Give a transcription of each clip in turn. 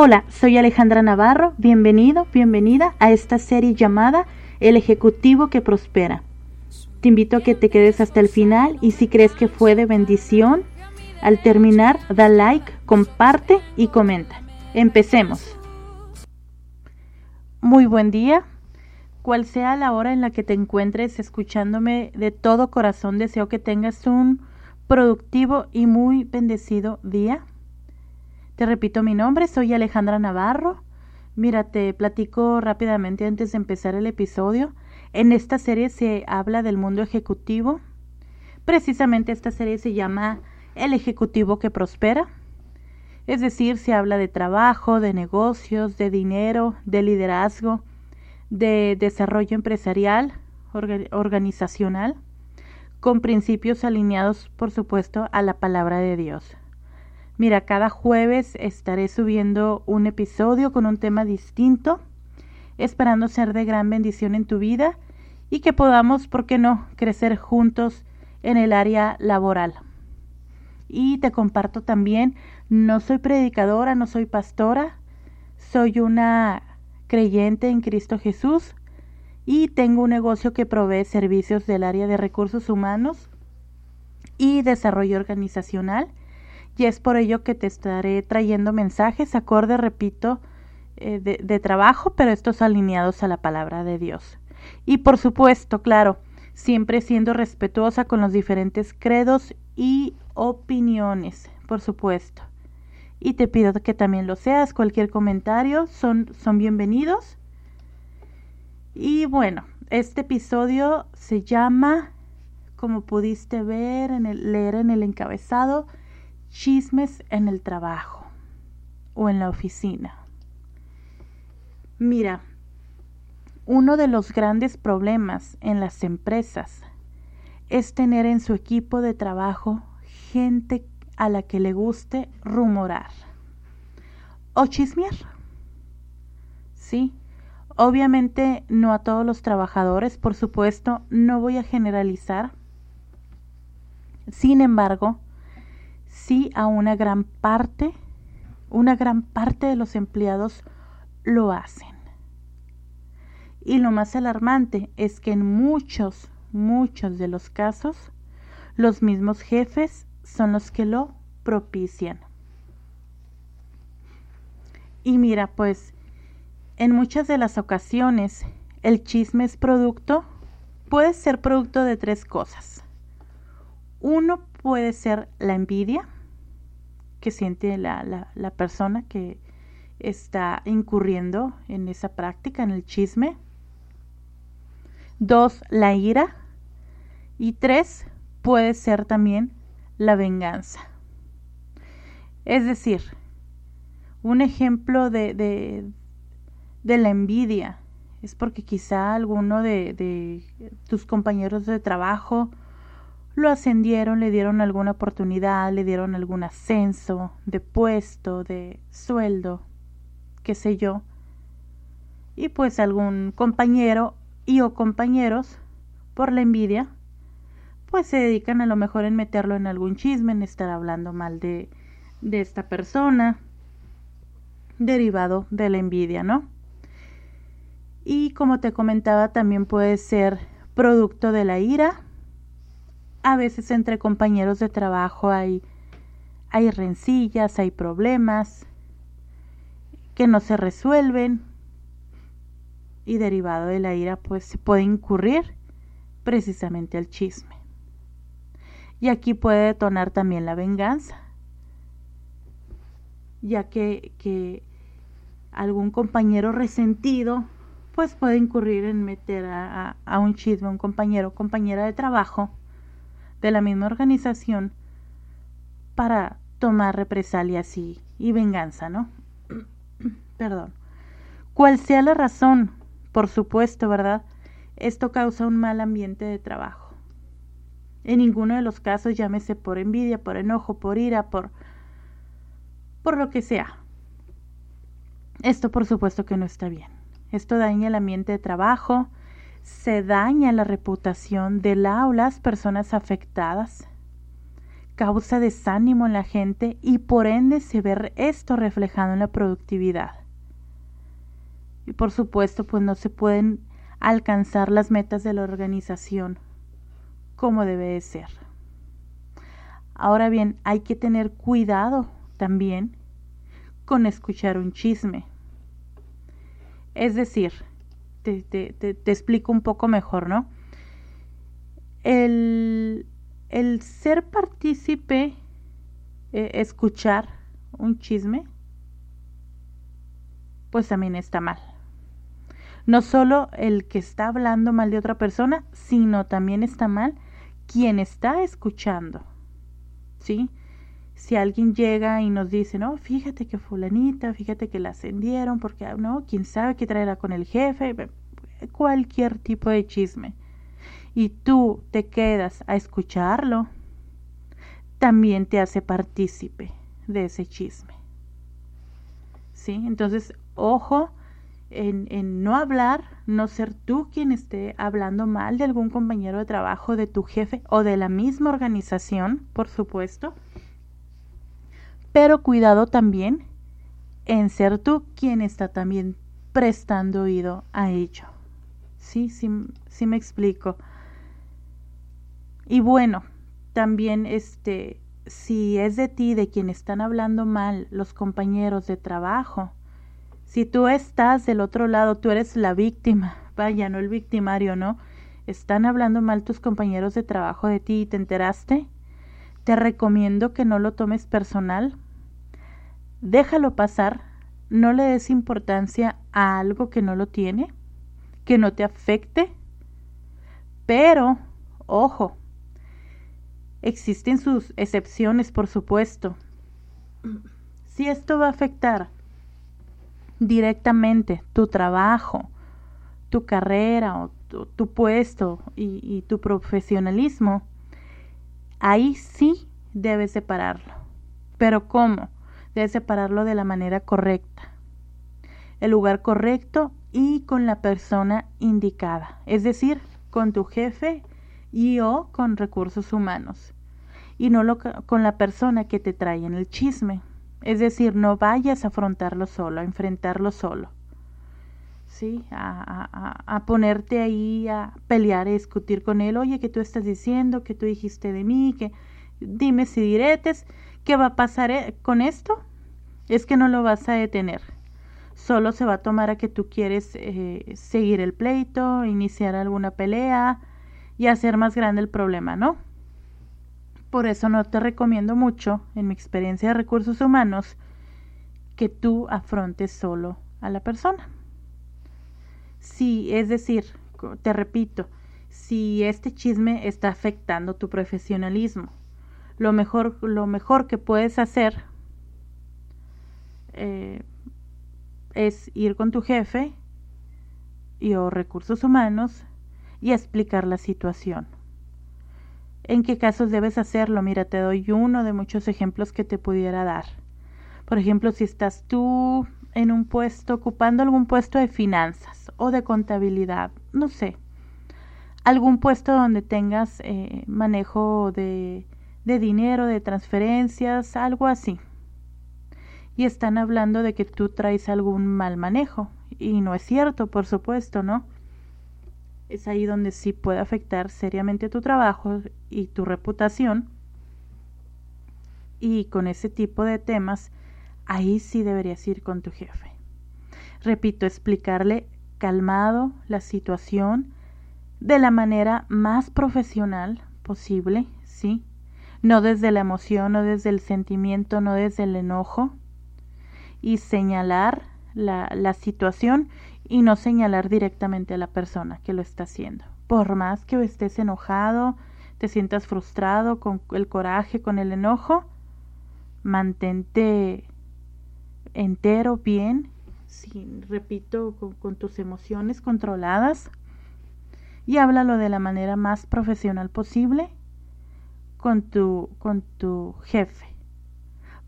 Hola, soy Alejandra Navarro, bienvenido, bienvenida a esta serie llamada El Ejecutivo que Prospera. Te invito a que te quedes hasta el final y si crees que fue de bendición, al terminar da like, comparte y comenta. Empecemos. Muy buen día. Cual sea la hora en la que te encuentres escuchándome de todo corazón, deseo que tengas un productivo y muy bendecido día. Te repito mi nombre, soy Alejandra Navarro. Mira, te platico rápidamente antes de empezar el episodio. En esta serie se habla del mundo ejecutivo. Precisamente esta serie se llama El Ejecutivo que Prospera. Es decir, se habla de trabajo, de negocios, de dinero, de liderazgo, de desarrollo empresarial, organizacional, con principios alineados, por supuesto, a la palabra de Dios. Mira, cada jueves estaré subiendo un episodio con un tema distinto, esperando ser de gran bendición en tu vida y que podamos, ¿por qué no?, crecer juntos en el área laboral. Y te comparto también, no soy predicadora, no soy pastora, soy una creyente en Cristo Jesús y tengo un negocio que provee servicios del área de recursos humanos y desarrollo organizacional y es por ello que te estaré trayendo mensajes acorde, repito, eh, de, de trabajo, pero estos alineados a la palabra de Dios. Y por supuesto, claro, siempre siendo respetuosa con los diferentes credos y opiniones, por supuesto. Y te pido que también lo seas, cualquier comentario son, son bienvenidos. Y bueno, este episodio se llama, como pudiste ver en el, leer en el encabezado, chismes en el trabajo o en la oficina. Mira, uno de los grandes problemas en las empresas es tener en su equipo de trabajo gente a la que le guste rumorar o chismear. Sí, obviamente no a todos los trabajadores, por supuesto, no voy a generalizar. Sin embargo, sí a una gran parte, una gran parte de los empleados lo hacen. Y lo más alarmante es que en muchos, muchos de los casos, los mismos jefes son los que lo propician. Y mira, pues, en muchas de las ocasiones, el chisme es producto, puede ser producto de tres cosas. Uno puede ser la envidia que siente la, la, persona que está incurriendo en esa práctica, en el chisme. Dos, la ira. Y tres, puede ser también la venganza. Es decir, un ejemplo de, de, de la envidia es porque quizá alguno de, de tus compañeros de trabajo lo ascendieron, le dieron alguna oportunidad, le dieron algún ascenso de puesto, de sueldo, qué sé yo. Y pues algún compañero y o compañeros, por la envidia, pues se dedican a lo mejor en meterlo en algún chisme, en estar hablando mal de, de esta persona, derivado de la envidia, ¿no? Y como te comentaba, también puede ser producto de la ira, a veces entre compañeros de trabajo hay, hay rencillas, hay problemas que no se resuelven y derivado de la ira pues se puede incurrir precisamente al chisme. Y aquí puede detonar también la venganza, ya que, que algún compañero resentido pues puede incurrir en meter a, a, a un chisme a un compañero compañera de trabajo de la misma organización para tomar represalias y, y venganza, ¿no? Perdón. Cual sea la razón, por supuesto, ¿verdad? Esto causa un mal ambiente de trabajo. En ninguno de los casos, llámese por envidia, por enojo, por ira, por por lo que sea. Esto por supuesto que no está bien. Esto daña el ambiente de trabajo, se daña la reputación de la o las personas afectadas, causa desánimo en la gente y por ende se ve esto reflejado en la productividad. Y por supuesto, pues no se pueden alcanzar las metas de la organización como debe de ser. Ahora bien, hay que tener cuidado también con escuchar un chisme. Es decir, te, explico un poco mejor, ¿no? El, el ser partícipe, eh, escuchar un chisme, pues también está mal. No solo el que está hablando mal de otra persona, sino también está mal quien está escuchando. ¿Sí? Si alguien llega y nos dice, no, fíjate que fulanita, fíjate que la ascendieron, porque, ah, no, quién sabe qué traerá con el jefe, cualquier tipo de chisme. Y tú te quedas a escucharlo, también te hace partícipe de ese chisme. ¿Sí? Entonces, ojo en, no hablar, no ser tú quien esté hablando mal de algún compañero de trabajo, de tu jefe o de la misma organización, por supuesto. Pero cuidado también en ser tú quien está también prestando oído a ello. Sí, sí, sí me explico. Y bueno, también este, si es de ti de quien están hablando mal los compañeros de trabajo, si tú estás del otro lado, tú eres la víctima, vaya, no el victimario, ¿no? Están hablando mal tus compañeros de trabajo de ti y te enteraste. Te recomiendo que no lo tomes personal. Déjalo pasar, no le des importancia a algo que no lo tiene, que no te afecte. Pero, ojo, existen sus excepciones, por supuesto. Si esto va a afectar directamente tu trabajo, tu carrera o tu, puesto y, y tu profesionalismo, ahí sí debes separarlo. Pero ¿cómo? Debes separarlo de la manera correcta, el lugar correcto y con la persona indicada, es decir, con tu jefe y o con recursos humanos, y no lo, con la persona que te trae en el chisme. Es decir, no vayas a afrontarlo solo, a enfrentarlo solo. ¿Sí? A, ponerte ahí a pelear, a discutir con él. Oye, ¿qué tú estás diciendo? ¿Qué tú dijiste de mí? que Dime si diretes. ¿Qué va a pasar eh, con esto? Es que no lo vas a detener. Solo se va a tomar a que tú quieres eh, seguir el pleito, iniciar alguna pelea y hacer más grande el problema, ¿no? Por eso no te recomiendo mucho, en mi experiencia de recursos humanos, que tú afrontes solo a la persona. Si, es decir, te repito, si este chisme está afectando tu profesionalismo, lo mejor, lo mejor que puedes hacer eh, es ir con tu jefe y o recursos humanos y explicar la situación en qué casos debes hacerlo. Mira, te doy uno de muchos ejemplos que te pudiera dar. Por ejemplo, si estás tú en un puesto, ocupando algún puesto de finanzas o de contabilidad, no sé, algún puesto donde tengas eh, manejo de, de dinero, de transferencias, algo así. Y están hablando de que tú traes algún mal manejo. Y no es cierto, por supuesto, ¿no? es ahí donde sí puede afectar seriamente tu trabajo y tu reputación. Y con ese tipo de temas, ahí sí deberías ir con tu jefe. Repito, explicarle calmado la situación de la manera más profesional posible, ¿sí? No desde la emoción, no desde el sentimiento, no desde el enojo. Y señalar la, la situación y no señalar directamente a la persona que lo está haciendo. Por más que estés enojado, te sientas frustrado con el coraje, con el enojo, mantente entero, bien, sin, repito, con, tus emociones controladas y háblalo de la manera más profesional posible con tu, con tu jefe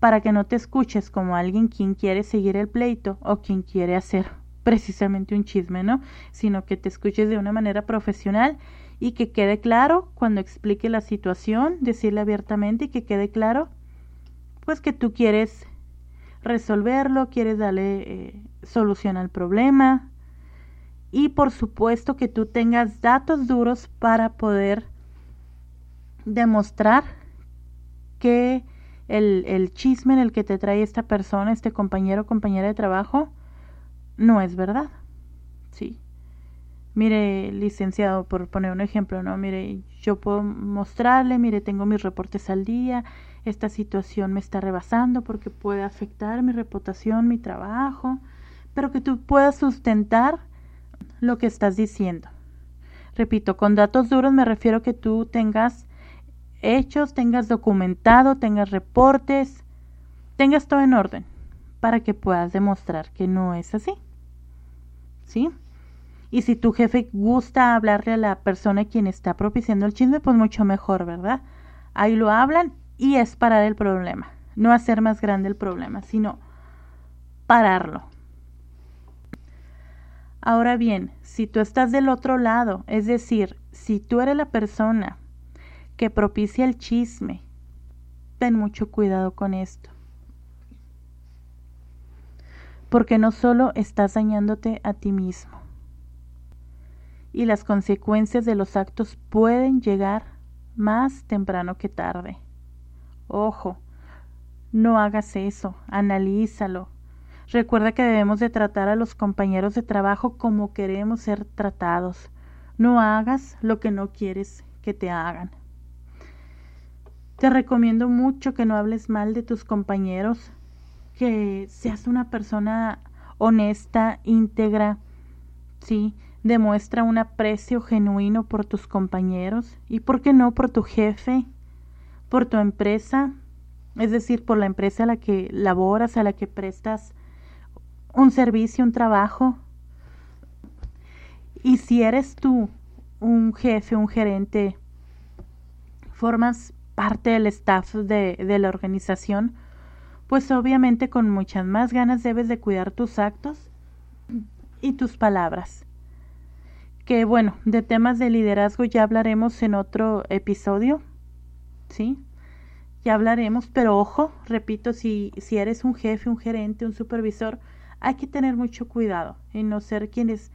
para que no te escuches como alguien quien quiere seguir el pleito o quien quiere hacer precisamente un chisme, ¿no? Sino que te escuches de una manera profesional y que quede claro cuando explique la situación, decirle abiertamente y que quede claro, pues que tú quieres resolverlo, quieres darle eh, solución al problema y por supuesto que tú tengas datos duros para poder demostrar que el, el chisme en el que te trae esta persona, este compañero o compañera de trabajo, no es verdad. Sí. Mire, licenciado, por poner un ejemplo, ¿no? Mire, yo puedo mostrarle, mire, tengo mis reportes al día, esta situación me está rebasando porque puede afectar mi reputación, mi trabajo, pero que tú puedas sustentar lo que estás diciendo. Repito, con datos duros me refiero que tú tengas hechos, tengas documentado, tengas reportes, tengas todo en orden para que puedas demostrar que no es así. ¿Sí? Y si tu jefe gusta hablarle a la persona quien está propiciando el chisme, pues mucho mejor, ¿verdad? Ahí lo hablan y es parar el problema. No hacer más grande el problema, sino pararlo. Ahora bien, si tú estás del otro lado, es decir, si tú eres la persona que propicia el chisme, ten mucho cuidado con esto. Porque no solo estás dañándote a ti mismo, y las consecuencias de los actos pueden llegar más temprano que tarde. Ojo, no hagas eso, analízalo. Recuerda que debemos de tratar a los compañeros de trabajo como queremos ser tratados. No hagas lo que no quieres que te hagan. Te recomiendo mucho que no hables mal de tus compañeros, que seas una persona honesta, íntegra, sí, demuestra un aprecio genuino por tus compañeros y, ¿por qué no, por tu jefe, por tu empresa, es decir, por la empresa a la que laboras, a la que prestas un servicio, un trabajo. Y si eres tú un jefe, un gerente, formas parte del staff de, de la organización, pues obviamente con muchas más ganas debes de cuidar tus actos y tus palabras. Que bueno, de temas de liderazgo ya hablaremos en otro episodio. ¿Sí? Ya hablaremos, pero ojo, repito, si, si eres un jefe, un gerente, un supervisor, hay que tener mucho cuidado y no ser quienes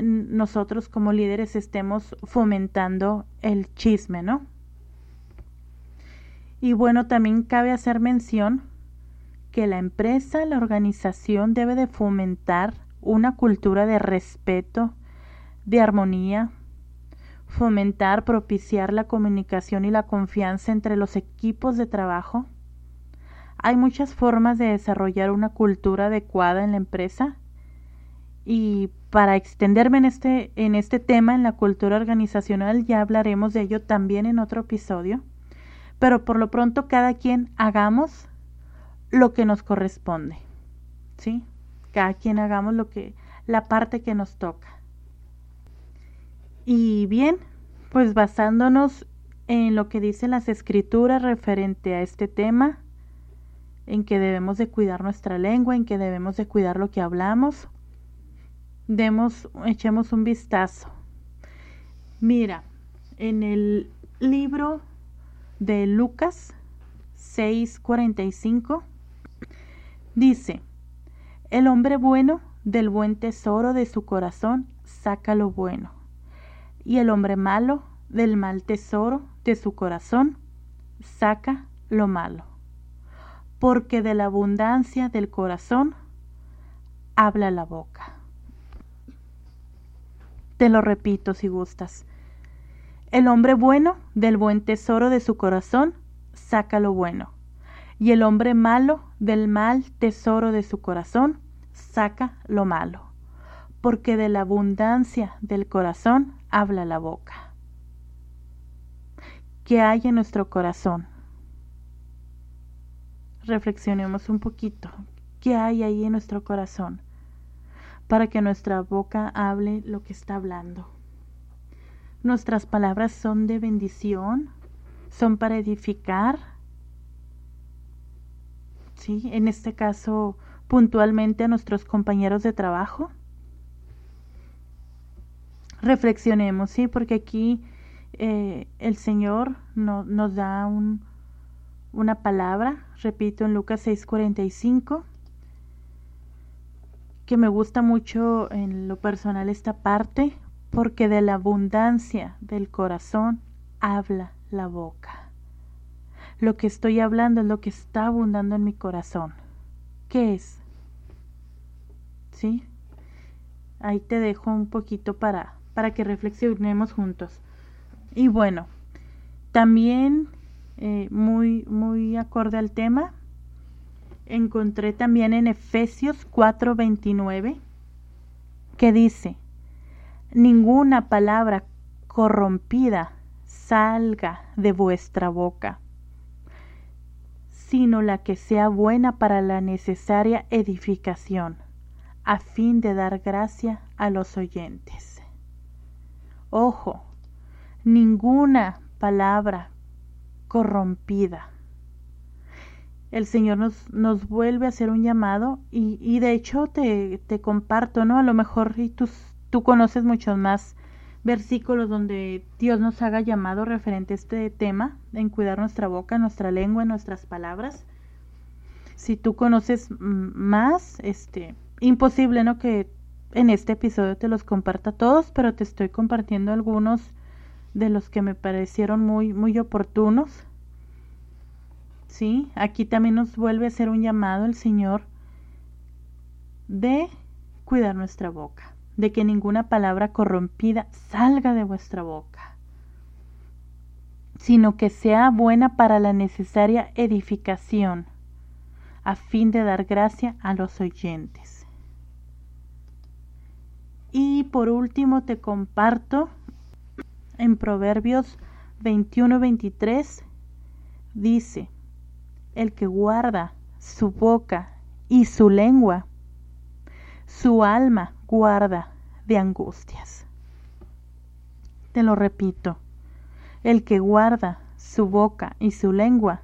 nosotros como líderes estemos fomentando el chisme, ¿no? Y bueno, también cabe hacer mención que la empresa, la organización debe de fomentar una cultura de respeto, de armonía, fomentar, propiciar la comunicación y la confianza entre los equipos de trabajo. Hay muchas formas de desarrollar una cultura adecuada en la empresa y para extenderme en este, en este tema, en la cultura organizacional, ya hablaremos de ello también en otro episodio, pero por lo pronto cada quien hagamos lo que nos corresponde, ¿sí? Cada quien hagamos lo que, la parte que nos toca. Y bien, pues basándonos en lo que dicen las escrituras referente a este tema, en que debemos de cuidar nuestra lengua, en que debemos de cuidar lo que hablamos, demos, echemos un vistazo. Mira, en el libro de Lucas 6:45 dice, el hombre bueno del buen tesoro de su corazón saca lo bueno y el hombre malo del mal tesoro de su corazón saca lo malo. Porque de la abundancia del corazón habla la boca. Te lo repito si gustas. El hombre bueno del buen tesoro de su corazón saca lo bueno. Y el hombre malo del mal tesoro de su corazón saca lo malo. Porque de la abundancia del corazón habla la boca. ¿Qué hay en nuestro corazón? Reflexionemos un poquito. ¿Qué hay ahí en nuestro corazón? Para que nuestra boca hable lo que está hablando. Nuestras palabras son de bendición, son para edificar. Sí, en este caso puntualmente a nuestros compañeros de trabajo reflexionemos, ¿sí? Porque aquí eh, el Señor no, nos da un, una palabra, repito, en Lucas 6:45, que me gusta mucho en lo personal esta parte, porque de la abundancia del corazón habla la boca. Lo que estoy hablando es lo que está abundando en mi corazón. ¿Qué es? ¿Sí? Ahí te dejo un poquito para, para que reflexionemos juntos. Y bueno, también eh, muy, muy acorde al tema, encontré también en Efesios 4:29 que dice, ninguna palabra corrompida salga de vuestra boca, sino la que sea buena para la necesaria edificación, a fin de dar gracia a los oyentes. Ojo, ninguna palabra corrompida. El Señor nos, nos vuelve a hacer un llamado y, y de hecho te, te, comparto, ¿no? A lo mejor y tú, tú conoces muchos más versículos donde Dios nos haga llamado referente a este tema, en cuidar nuestra boca, nuestra lengua, nuestras palabras. Si tú conoces más, este, imposible, ¿no? Que en este episodio te los comparta todos, pero te estoy compartiendo algunos de los que me parecieron muy, muy oportunos. Sí, aquí también nos vuelve a hacer un llamado el Señor de cuidar nuestra boca, de que ninguna palabra corrompida salga de vuestra boca, sino que sea buena para la necesaria edificación, a fin de dar gracia a los oyentes. Y por último te comparto en Proverbios 21-23 dice, el que guarda su boca y su lengua, su alma guarda de angustias. Te lo repito, el que guarda su boca y su lengua,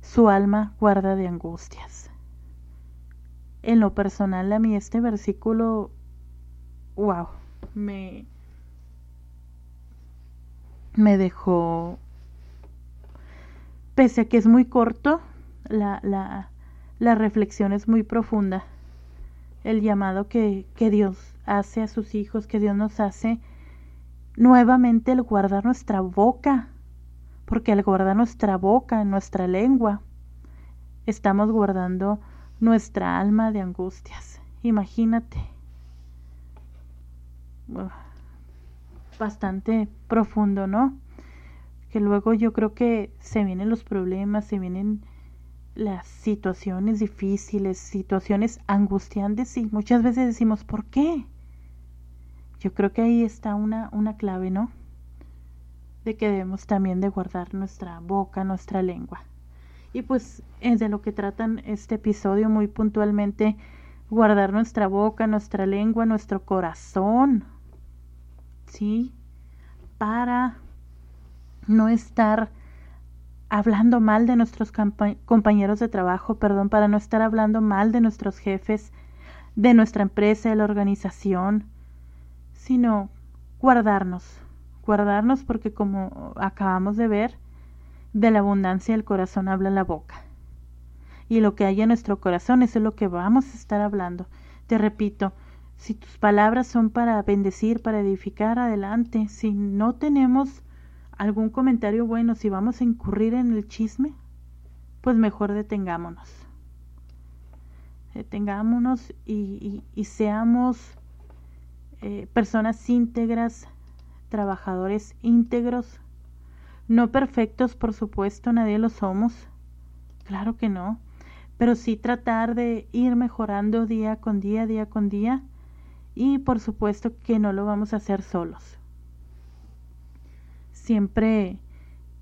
su alma guarda de angustias. En lo personal a mí este versículo, wow, me, me dejó, pese a que es muy corto, la, la, la reflexión es muy profunda. El llamado que, que Dios hace a sus hijos, que Dios nos hace, nuevamente el guardar nuestra boca, porque al guardar nuestra boca, nuestra lengua, estamos guardando nuestra alma de angustias. Imagínate bastante profundo, ¿no? Que luego yo creo que se vienen los problemas, se vienen las situaciones difíciles, situaciones angustiantes y muchas veces decimos, ¿por qué? Yo creo que ahí está una, una clave, ¿no? De que debemos también de guardar nuestra boca, nuestra lengua. Y pues es de lo que tratan este episodio muy puntualmente, guardar nuestra boca, nuestra lengua, nuestro corazón, ¿sí? Para no estar hablando mal de nuestros compañeros de trabajo, perdón, para no estar hablando mal de nuestros jefes, de nuestra empresa, de la organización, sino guardarnos, guardarnos porque como acabamos de ver, de la abundancia del corazón habla la boca. Y lo que hay en nuestro corazón, eso es lo que vamos a estar hablando. Te repito, si tus palabras son para bendecir, para edificar, adelante. Si no tenemos algún comentario bueno, si vamos a incurrir en el chisme, pues mejor detengámonos. Detengámonos y, seamos eh, personas íntegras, trabajadores íntegros, no perfectos, por supuesto, nadie lo somos, claro que no, pero sí tratar de ir mejorando día con día, día con día, y por supuesto que no lo vamos a hacer solos. Siempre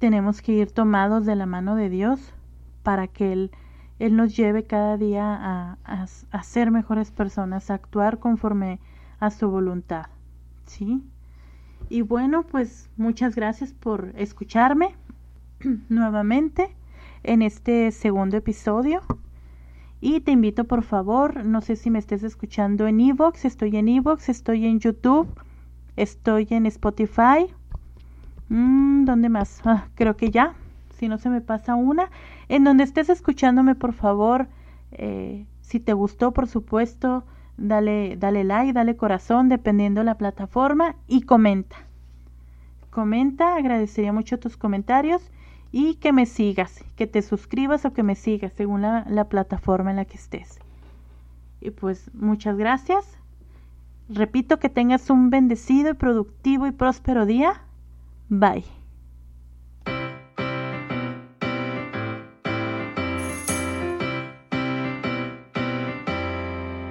tenemos que ir tomados de la mano de Dios para que Él, Él nos lleve cada día a, a, ser mejores personas, a actuar conforme a su voluntad. ¿Sí? Y bueno, pues muchas gracias por escucharme nuevamente en este segundo episodio. Y te invito por favor, no sé si me estés escuchando en Evox, estoy en Evox, estoy en YouTube, Estoy en Spotify. Mm, ¿Dónde más? Ah, creo que ya. Si no se me pasa una. En donde estés escuchándome, por favor, eh, si te gustó, por supuesto, dale, dale like, dale corazón, dependiendo la plataforma, y comenta. Comenta, agradecería mucho tus comentarios y que me sigas, que te suscribas o que me sigas según la, la plataforma en la que estés. Y pues muchas gracias. Repito que tengas un bendecido y productivo y próspero día. Bye.